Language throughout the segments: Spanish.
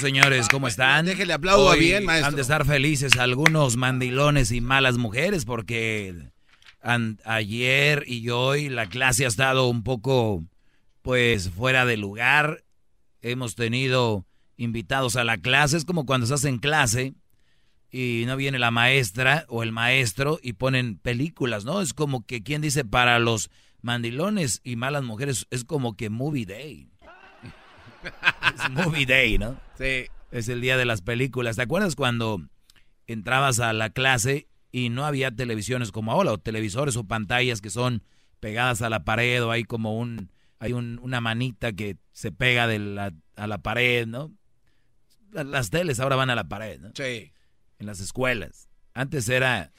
señores, ¿cómo están? Déjele aplaudo Hoy bien, maestro. Han de estar felices algunos mandilones y malas mujeres porque ayer y hoy la clase ha estado un poco, pues, fuera de lugar. Hemos tenido invitados a la clase. Es como cuando estás en clase y no viene la maestra o el maestro y ponen películas, ¿no? Es como que, ¿quién dice para los mandilones y malas mujeres? Es como que movie day. Es movie day, ¿no? Sí. Es el día de las películas. ¿Te acuerdas cuando entrabas a la clase y no había televisiones como ahora, o televisores o pantallas que son pegadas a la pared, o hay como un, hay un- una manita que se pega de la- a la pared, ¿no? La- Las teles ahora van a la pared, ¿no? Sí. En las escuelas. Antes era,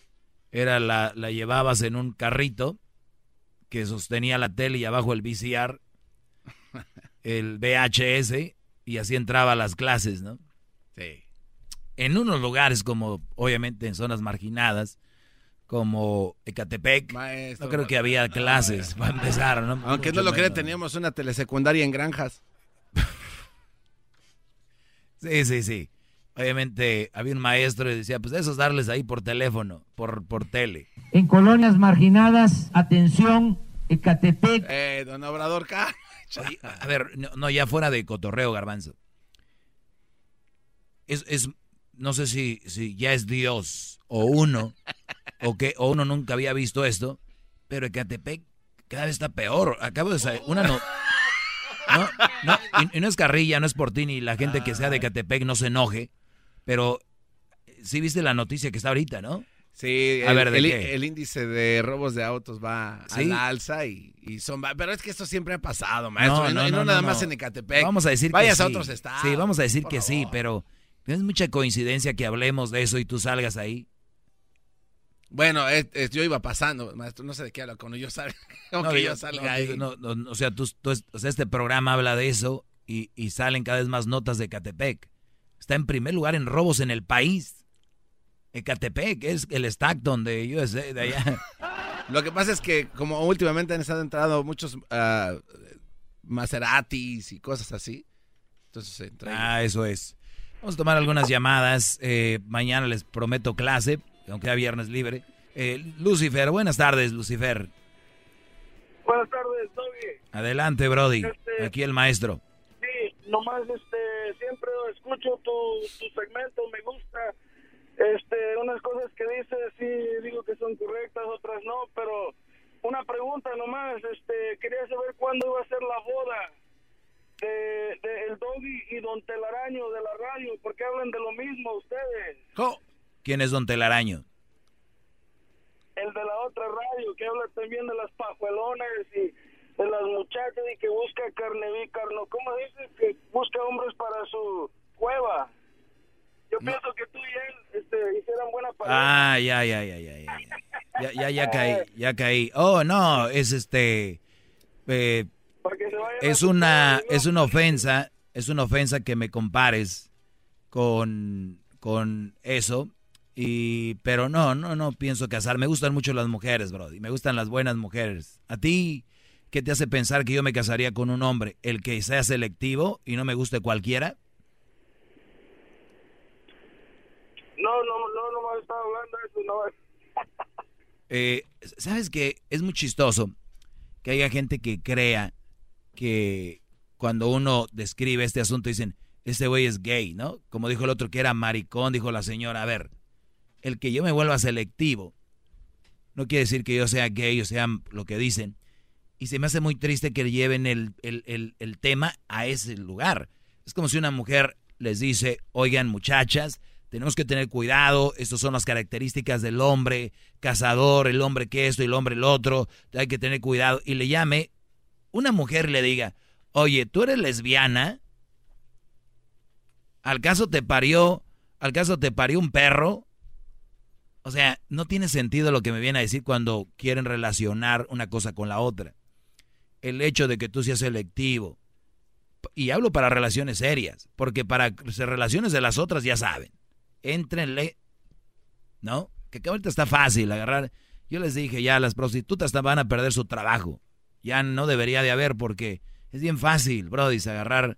era la, la llevabas en un carrito que sostenía la tele y abajo el VCR, el VHS, y así entraba a las clases, ¿no? Sí. en unos lugares como, obviamente, en zonas marginadas, como Ecatepec, Maestro. no creo que había clases para empezar, ¿no? Aunque no lo crea, menos. teníamos una telesecundaria en granjas. Sí, sí, sí. Obviamente había un maestro y decía, pues eso es darles ahí por teléfono, por, por tele. En colonias marginadas, atención, Ecatepec, Eh, don Obrador K. Oye, a ver, no, no, ya fuera de cotorreo, garbanzo. Es, es, no sé si, si ya es Dios o uno, o que o uno nunca había visto esto, pero Ecatepec cada vez está peor. Acabo de saber, una no... No, no, y, y no es carrilla, no es por ti, ni la gente que sea de Ecatepec no se enoje, pero sí viste la noticia que está ahorita, ¿no? Sí, A el, ver, ¿de el- qué? el índice de robos de autos va Sí. a la alza y, y son... Pero es que esto siempre ha pasado, maestro. No, y no, no, no no, nada no, más no. en Ecatepec. Vamos a decir Vayas que a sí. otros estados. Sí, vamos a decir que sí, pero es mucha coincidencia que hablemos de eso y tú salgas ahí. Bueno, es- es- yo iba pasando, maestro. No sé de qué habla cuando yo salga. Aunque yo salga no, ahí. no, no, o sea, tú, tú es- o sea, este programa habla de eso y, y salen cada vez más notas de Ecatepec. Está en primer lugar en robos en el país. Ecatepec es el Stockton de USA, de allá. Lo que pasa es que como últimamente han estado entrando muchos ah, Maseratis y cosas así. Entonces, ellos. Ah, eso es. Vamos a tomar algunas llamadas. eh, mañana les prometo clase, aunque sea viernes libre. Eh, Lucifer, buenas tardes, Lucifer. Buenas tardes, Toby. Adelante, Brody. Este- Aquí el maestro. Sí, nomás este, siempre escucho tu, tu segmento, me gusta. Este, unas cosas que dices, sí, digo que son correctas, otras no, pero una pregunta nomás, este, quería saber cuándo iba a ser la boda de, de el Doggy y Don Telaraño de la radio, porque hablan de lo mismo ustedes. Jo, ¿Quién es Don Telaraño? El de la otra radio, que habla también de las pajuelonas y de las muchachas y que busca carne carno, ¿cómo dices? Que busca hombres para su cueva. Yo pienso Ah, ya, ya, ya, ya, ya. Ya, ya, ya caí, ya caí. Oh, no, es este... eh, es una, es una ofensa, es una ofensa que me compares con, con eso. Y, pero no, no, no pienso casar. Me gustan mucho las mujeres, Brody. Me gustan las buenas mujeres. ¿A ti qué te hace pensar que yo me casaría con un hombre? ¿El que sea selectivo y no me guste cualquiera? No, no, estaba hablando eso, no. eh, ¿Sabes qué? Es muy chistoso que haya gente que crea que cuando uno describe este asunto dicen, este güey es gay, ¿no? Como dijo el otro que era maricón, dijo la señora, a ver, el que yo me vuelva selectivo no quiere decir que yo sea gay o sea lo que dicen. Y se me hace muy triste que lleven el, el, tema a ese lugar. Es como si una mujer les dice, oigan muchachas, tenemos que tener cuidado, estas son las características del hombre, cazador, el hombre que esto y el hombre el otro, hay que tener cuidado. Y le llame, una mujer le diga, oye, tú eres lesbiana, al caso te parió, al caso te parió un perro, o sea, no tiene sentido lo que me viene a decir cuando quieren relacionar una cosa con la otra. El hecho de que tú seas selectivo. Y hablo para relaciones serias, porque para relaciones de las otras ya saben. Éntrenle. ¿No? Que ahorita está fácil agarrar. Yo les dije ya, las prostitutas van a perder su trabajo. Ya no debería de haber porque es bien fácil, Brody, agarrar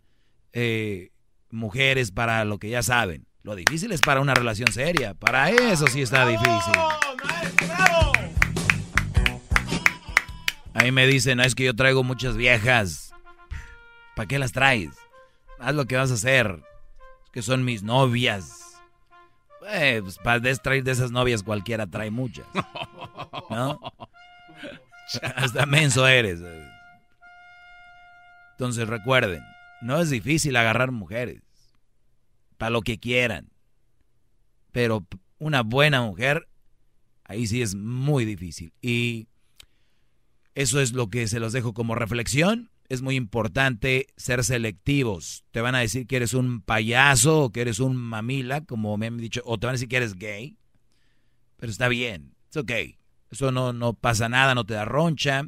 eh, mujeres para lo que ya saben. Lo difícil es para una relación seria. Para eso sí está difícil. Ahí me dicen, es que yo traigo muchas viejas. ¿Para qué las traes? Haz lo que vas a hacer. Es que son mis novias. Eh, pues para traer de esas novias cualquiera trae muchas. ¿No? Hasta menso eres. Entonces recuerden, no es difícil agarrar mujeres para lo que quieran. Pero una buena mujer, ahí sí es muy difícil. Y eso es lo que se los dejo como reflexión. Es muy importante ser selectivos. Te van a decir que eres un payaso o que eres un mamila, como me han dicho, o te van a decir que eres gay. Pero está bien, es ok. Eso no, no pasa nada, no te da roncha,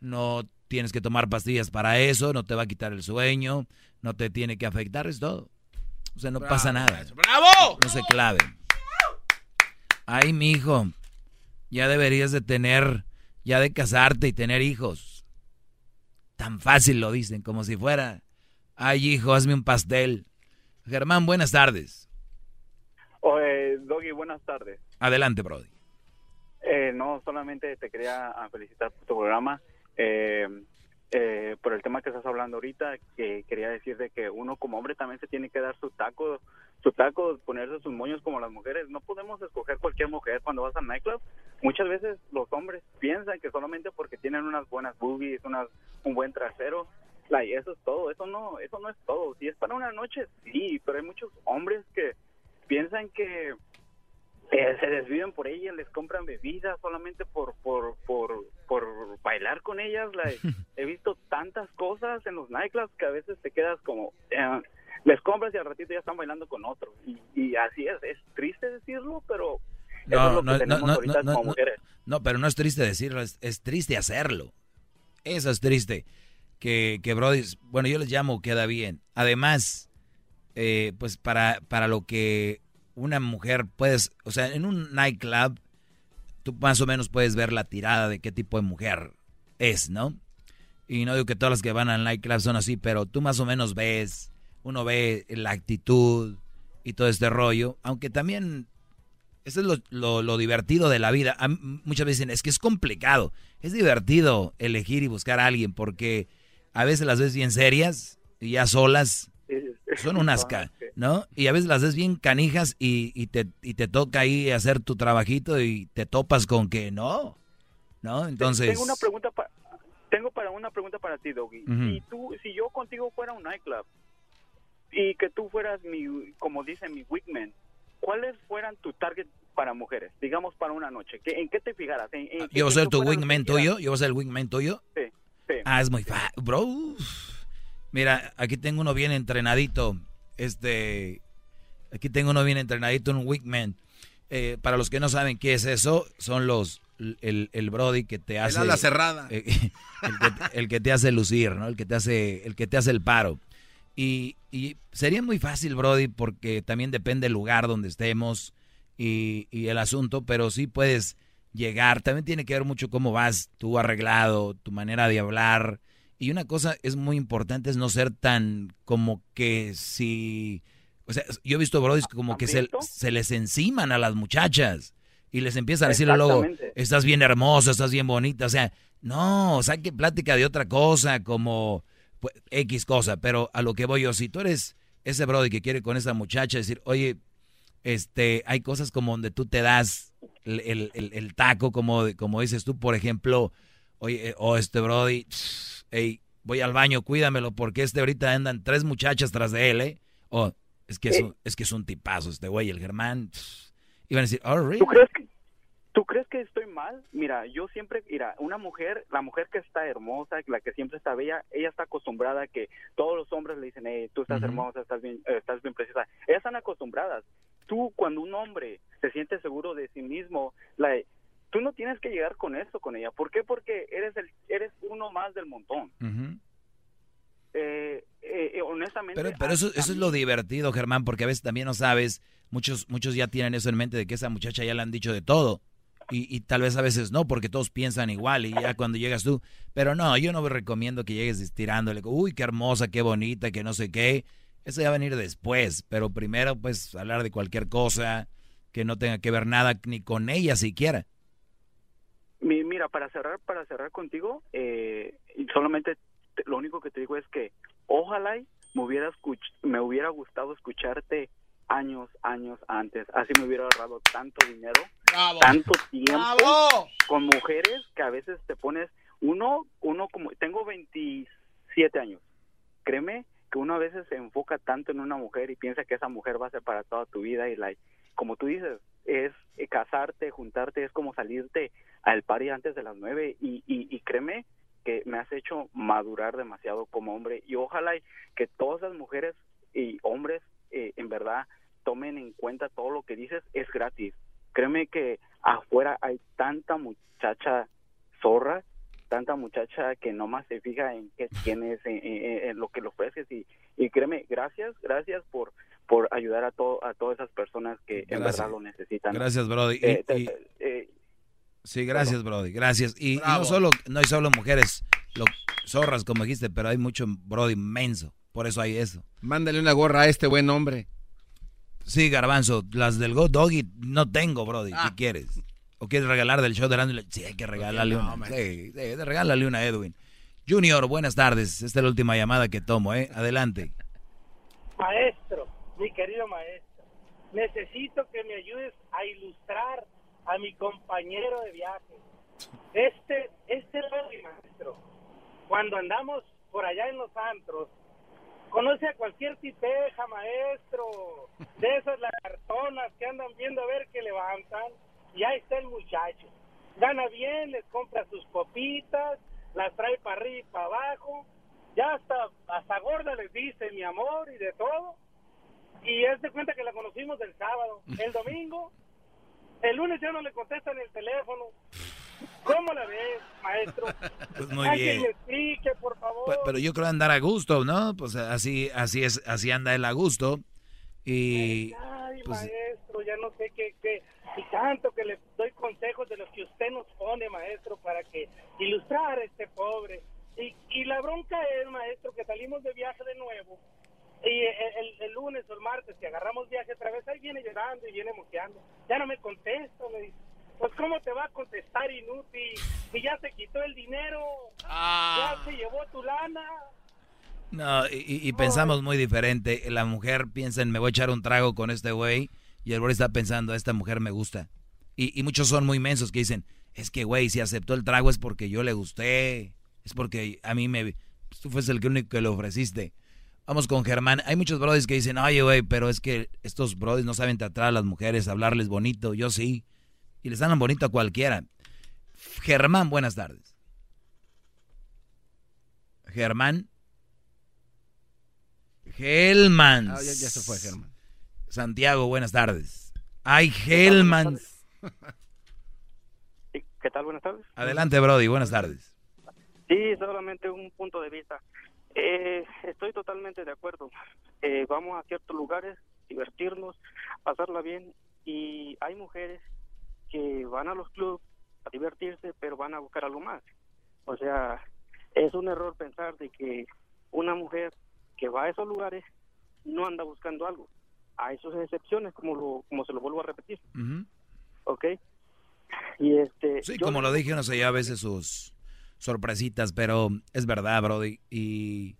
no tienes que tomar pastillas para eso, no te va a quitar el sueño, no te tiene que afectar, es todo. O sea, no pasa nada. ¡Bravo! No se clave. Ay, mi hijo, ya deberías de tener, ya de casarte y tener hijos. Tan fácil lo dicen, como si fuera, ay, hijo, hazme un pastel. Germán, buenas tardes. Oye, Doggy, buenas tardes. Adelante, Brody. Eh, no, solamente te quería felicitar por tu programa. Eh, eh, por el tema que estás hablando ahorita, que quería decir de que uno como hombre también se tiene que dar su taco, su taco, ponerse sus moños como las mujeres. No podemos escoger cualquier mujer cuando vas al nightclub. Muchas veces los hombres piensan que solamente porque tienen unas buenas boobies, unas, un buen trasero, y eso es todo. Eso no, eso no es todo. Si es para una noche, sí, pero hay muchos hombres que piensan que eh, se desviven por ellas, les compran bebidas solamente por por, por, por bailar con ellas. he visto tantas cosas en los nightclubs que a veces te quedas como, eh, les compras y al ratito ya están bailando con otro. Y, así es, es triste decirlo, pero no, no, no, No, pero no es triste decirlo, es, triste hacerlo. Eso es triste. Que, que Brody, bueno, yo les llamo queda bien. Además, eh, pues para, para lo que una mujer puedes, o sea, en un nightclub, tú más o menos puedes ver la tirada de qué tipo de mujer es, ¿no? Y no digo que todas las que van al nightclub son así, pero tú más o menos ves, uno ve la actitud y todo este rollo, aunque también eso es lo, lo, divertido de la vida. muchas veces dicen, es que es complicado. Es divertido elegir y buscar a alguien porque a veces las ves bien serias y ya solas son unas, ¿no? Y a veces las ves bien canijas y, y, te, y te toca ahí hacer tu trabajito y te topas con que no, ¿no? Entonces... Tengo una pregunta, tengo para una pregunta para ti, Doggy. Si, tú, si yo contigo fuera un nightclub y que tú fueras mi, como dice mi wigman, ¿cuáles fueran tu target para mujeres? Digamos para una noche. ¿En qué te fijaras? ¿En, ¿Yo voy a ser tu wingman tuyo? ¿Yo voy a ser el wingman tuyo? Sí, sí. Ah, es muy fácil, bro. Mira, aquí tengo uno bien entrenadito. Este, aquí tengo uno bien entrenadito, un Wickman. Eh, para los que no saben qué es eso, son los el, el Brody que te hace la cerrada, eh, el, que, te hace lucir, ¿no? El que te hace el que te hace el paro. Y, y sería muy fácil, Brody, porque también depende del lugar donde estemos y, y el asunto, pero sí puedes llegar. También tiene que ver mucho cómo vas tú arreglado, tu manera de hablar. Y una cosa es muy importante es no ser tan como que si... O sea, yo he visto Brody como que se, se les enciman a las muchachas y les empiezan a decir luego, estás bien hermosa, estás bien bonita. O sea, no, saque plática de otra cosa, como pues, X cosa. Pero a lo que voy yo, si tú eres ese Brody que quiere con esa muchacha decir, oye, este, hay cosas como donde tú te das el, el, taco, como, como dices tú, por ejemplo, oye, eh, o oh, este Brody, hey, voy al baño, cuídamelo, porque este ahorita andan tres muchachas tras de él, ¿eh? O es que es, un, es que es un tipazo este güey, el Germán. Iban a decir, oh, really? ¿Tú crees que ¿Tú crees que estoy mal? Mira, yo siempre, mira, una mujer, la mujer que está hermosa, la que siempre está bella, ella está acostumbrada a que todos los hombres le dicen, hey, tú estás hermosa, estás bien, eh, estás bien preciosa. Ellas están acostumbradas. Tú, cuando un hombre se siente seguro de sí mismo, la, tú no tienes que llegar con eso con ella. ¿Por qué? Porque eres el, eres uno más del montón. Eh, eh, honestamente. Pero, pero eso, eso es lo divertido, Germán, porque a veces también no sabes, muchos, muchos ya tienen eso en mente de que esa muchacha ya le han dicho de todo. Y, tal vez a veces no, porque todos piensan igual y ya cuando llegas tú. Pero no, yo no recomiendo que llegues estirándole, uy, qué hermosa, qué bonita, que no sé qué. Eso ya va a venir después, pero primero pues hablar de cualquier cosa que no tenga que ver nada ni con ella siquiera. Mira, para cerrar, para cerrar contigo, eh, solamente lo único que te digo es que ojalá me hubiera, me hubiera gustado escucharte años, años antes. Así me hubiera ahorrado tanto dinero, tanto tiempo con mujeres que a veces te pones uno, uno como tengo 27 años. Créeme que uno a veces se enfoca tanto en una mujer y piensa que esa mujer va a ser para toda tu vida y la como tú dices, es eh, casarte, juntarte, es como salirte al party antes de las nueve y, y, y créeme que me has hecho madurar demasiado como hombre y ojalá que todas las mujeres y hombres eh, en verdad tomen en cuenta todo lo que dices, es gratis. Créeme que afuera hay tanta muchacha zorra, tanta muchacha que nomás se fija en qué tienes, en, lo que le ofreces y, y créeme, gracias, gracias por por ayudar a todo a todas esas personas que en verdad lo necesitan. Gracias, Brody. Eh, eh, sí, gracias, Brody. Gracias. Y, no solo no hay solo mujeres lo, zorras como dijiste, pero hay mucho Brody inmenso. Por eso hay eso. Mándale una gorra a este buen hombre. Sí, Garbanzo, las del Go Doggy no tengo, Brody. ¿Qué ah. quieres? ¿O quieres regalar del show de Randy? Sí, hay que regalarle una. Sí, sí, regálale una a Edwin. Junior, buenas tardes. Esta es la última llamada que tomo, ¿eh? Adelante. Maestro, mi querido maestro, necesito que me ayudes a ilustrar a mi compañero de viaje. Este, este Brody, maestro, cuando andamos por allá en los antros, conoce a cualquier tipeja, maestro, de esas lagartonas que andan viendo a ver qué levantan, y ahí está el muchacho. Gana bien, les compra sus copitas, las trae para arriba y para abajo, ya hasta, hasta gorda les dice mi amor y de todo. Y es de cuenta que la conocimos el sábado. El domingo, el lunes ya no le contestan el teléfono. ¿Cómo la ves, maestro? Pues muy bien. explique, por favor. Pues, pero yo creo andar a gusto, ¿no? Pues así, así es, así anda él a gusto. Y. Ay, pues, maestro, ya no sé qué, qué. Y tanto que le doy consejos de los que usted nos pone, maestro, para que ilustrar a este pobre. Y, y la bronca es, maestro, que salimos de viaje de nuevo. Y el, el, lunes o el martes, que agarramos viaje otra vez, ahí viene llorando y viene moqueando. Ya no me contesta, me dice pues cómo te va a contestar inútil si ya se quitó el dinero, ah. ya se llevó tu lana. No, y, pensamos muy diferente. La mujer piensa en me voy a echar un trago con este güey y el güey está pensando, esta mujer me gusta. Y, muchos son muy mensos que dicen, es que güey, si aceptó el trago es porque yo le gusté, es porque a mí me... Tú fuiste el único que le ofreciste. Vamos con Germán. Hay muchos brothers que dicen, oye, güey, pero es que estos brothers no saben tratar a las mujeres, hablarles bonito. Yo sí y les dan bonito a cualquiera. Germán, buenas tardes. Germán. Gelman. Ah, ya, se fue Germán. Santiago, buenas tardes. Ay, Gelman. ¿Qué tal? Buenas tardes. Adelante, Brody, buenas tardes. Sí, solamente un punto de vista. Eh, estoy totalmente de acuerdo. Eh, vamos a ciertos lugares, divertirnos, pasarla bien y hay mujeres que van a los clubes a divertirse, pero van a buscar algo más. O sea, es un error pensar de que una mujer que va a esos lugares no anda buscando algo. Hay sus excepciones, como lo, como se lo vuelvo a repetir. ¿Ok? Y este... Sí, como lo dije, no sé, ya a veces sus sorpresitas, pero es verdad, Brody. Y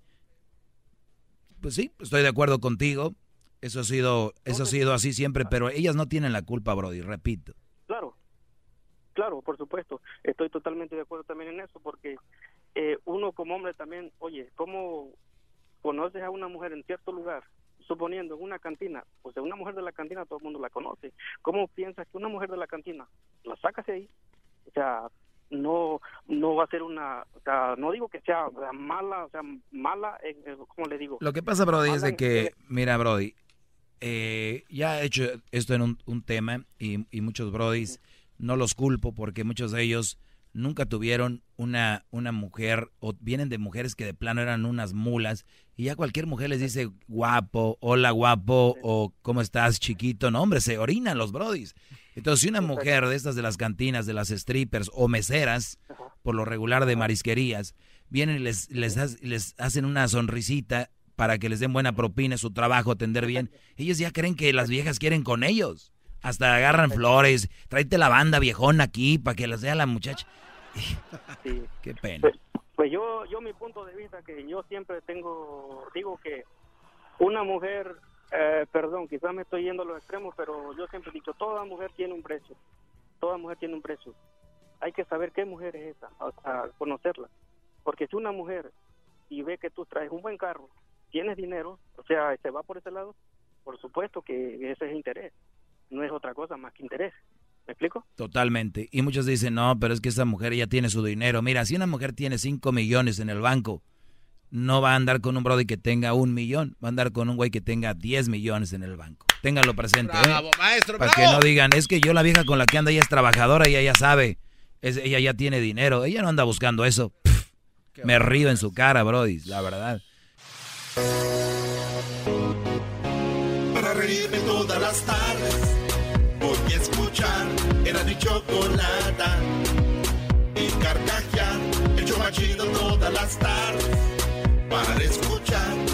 pues sí, estoy de acuerdo contigo. Eso ha sido, eso ha sido así siempre, pero ellas no tienen la culpa, Brody, repito. Por supuesto. Estoy totalmente de acuerdo también en eso, porque eh, uno como hombre también, oye, ¿cómo conoces a una mujer en cierto lugar? Suponiendo en una cantina, pues una mujer de la cantina todo el mundo la conoce. ¿Cómo piensas que una mujer de la cantina la sacas ahí? O sea, no no va a ser una o sea no digo que sea mala o sea mala como le digo lo que pasa Brody es de que mira Brody eh, ya he hecho esto en un, tema y, y, muchos Brodis no los culpo porque muchos de ellos nunca tuvieron una, una mujer o vienen de mujeres que de plano eran unas mulas y ya cualquier mujer les dice guapo, hola guapo o cómo estás chiquito, no hombre, se orinan los brodis. Entonces si una mujer de estas de las cantinas, de las strippers o meseras, por lo regular de marisquerías, vienen y les, les, les hacen una sonrisita para que les den buena propina, su trabajo, atender bien, ellos ya creen que las viejas quieren con ellos. Hasta agarran flores, tráete la banda viejona aquí para que las vea la muchacha. Qué pena. Pues, pues, yo, yo mi punto de vista que yo siempre tengo, digo que una mujer, eh, perdón, quizás me estoy yendo a los extremos, pero yo siempre he dicho, toda mujer tiene un precio, toda mujer tiene un precio. Hay que saber qué mujer es esa, sea, conocerla. Porque si una mujer y ve que tú traes un buen carro, tienes dinero, o sea, se va por ese lado, por supuesto que ese es interés, no es otra cosa más que interés. ¿Me explico? Totalmente. Y muchos dicen, no, pero es que esa mujer ya tiene su dinero. Mira, si una mujer tiene 5 millones en el banco, no va a andar con un brody que tenga un millón, va a andar con un güey que tenga 10 millones en el banco. Ténganlo presente. ¿eh? Bravo, maestro, Para que no digan, es que yo la vieja con la que anda ella es trabajadora, ella ya sabe, es, ella ya tiene dinero, ella no anda buscando eso. me río en su cara, brody, la verdad. Para reírme todas las tardes era mi chocolata y carcajear el chomachido todas las tardes. Para escuchar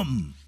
dumb.